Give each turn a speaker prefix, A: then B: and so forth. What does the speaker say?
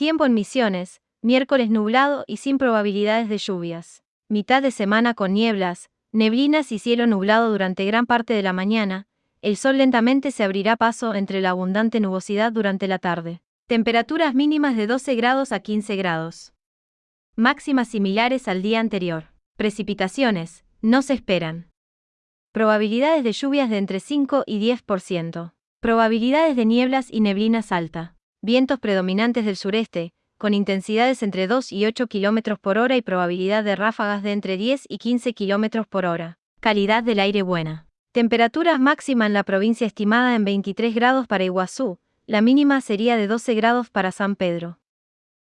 A: Tiempo en Misiones, miércoles nublado y sin probabilidades de lluvias. Mitad de semana con nieblas, neblinas y cielo nublado durante gran parte de la mañana, el sol lentamente se abrirá paso entre la abundante nubosidad durante la tarde. Temperaturas mínimas de 12 grados a 15 grados. Máximas similares al día anterior. Precipitaciones, no se esperan. Probabilidades de lluvias de entre 5 y 10%. Probabilidades de nieblas y neblinas alta. Vientos predominantes del sureste, con intensidades entre 2 y 8 km por hora y probabilidad de ráfagas de entre 10 y 15 km por hora. Calidad del aire buena. Temperaturas máxima en la provincia estimada en 23 grados para Iguazú, la mínima sería de 12 grados para San Pedro.